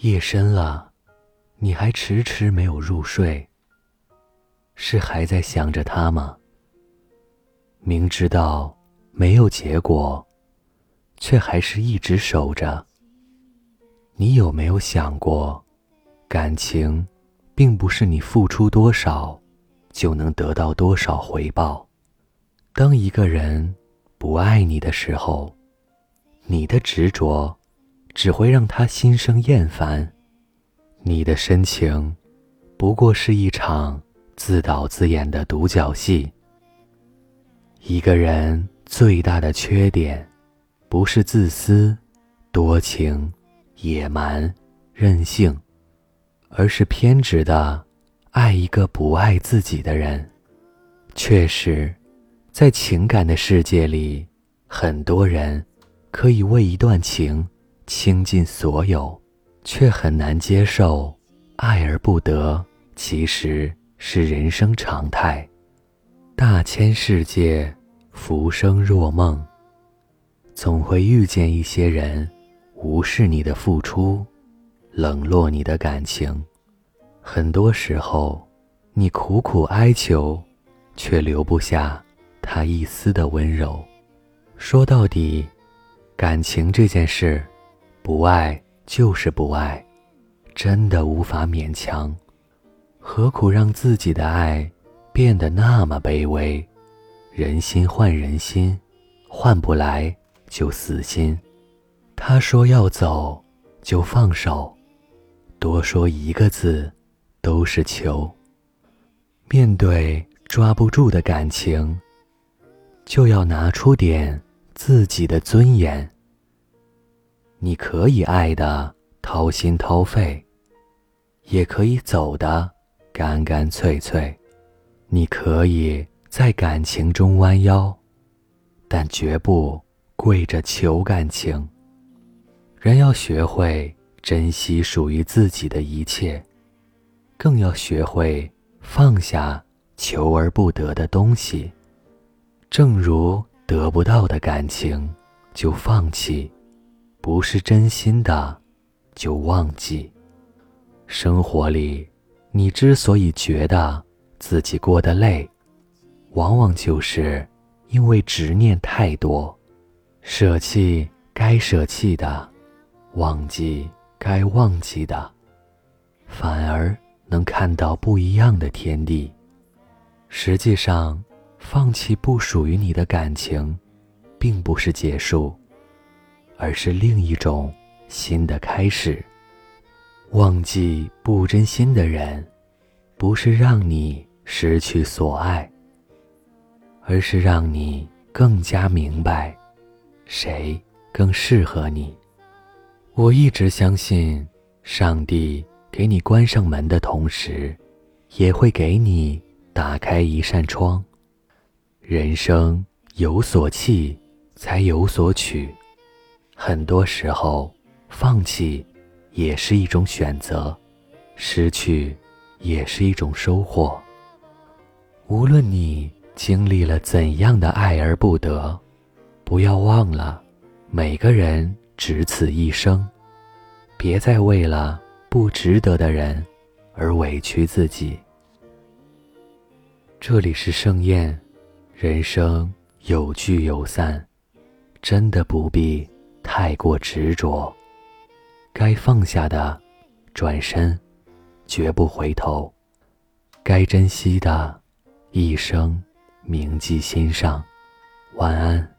夜深了，你还迟迟没有入睡，是还在想着他吗？明知道没有结果，却还是一直守着。你有没有想过，感情，并不是你付出多少，就能得到多少回报。当一个人不爱你的时候，你的执着，只会让他心生厌烦。你的深情，不过是一场自导自演的独角戏。一个人最大的缺点，不是自私、多情、野蛮、任性，而是偏执的爱一个不爱自己的人。确实，在情感的世界里，很多人可以为一段情倾尽所有，却很难接受爱而不得，其实是人生常态。大千世界。浮生若梦，总会遇见一些人，无视你的付出，冷落你的感情。很多时候，你苦苦哀求，却留不下他一丝的温柔。说到底，感情这件事，不爱就是不爱，真的无法勉强。何苦让自己的爱变得那么卑微？人心换人心，换不来就死心。他说要走，就放手，多说一个字都是求。面对抓不住的感情，就要拿出点自己的尊严。你可以爱的掏心掏肺，也可以走的干干脆脆。你可以。在感情中弯腰，但绝不跪着求感情。人要学会珍惜属于自己的一切，更要学会放下求而不得的东西。正如得不到的感情就放弃，不是真心的就忘记。生活里，你之所以觉得自己过得累，往往就是因为执念太多，舍弃该舍弃的，忘记该忘记的，反而能看到不一样的天地。实际上，放弃不属于你的感情，并不是结束，而是另一种新的开始。忘记不真心的人，不是让你失去所爱。而是让你更加明白，谁更适合你。我一直相信，上帝给你关上门的同时，也会给你打开一扇窗。人生有所弃，才有所取。很多时候，放弃也是一种选择，失去也是一种收获。无论你。经历了怎样的爱而不得，不要忘了，每个人只此一生，别再为了不值得的人而委屈自己。这里是盛宴，人生有聚有散，真的不必太过执着，该放下的，转身，绝不回头；该珍惜的，一生。铭记心上，晚安。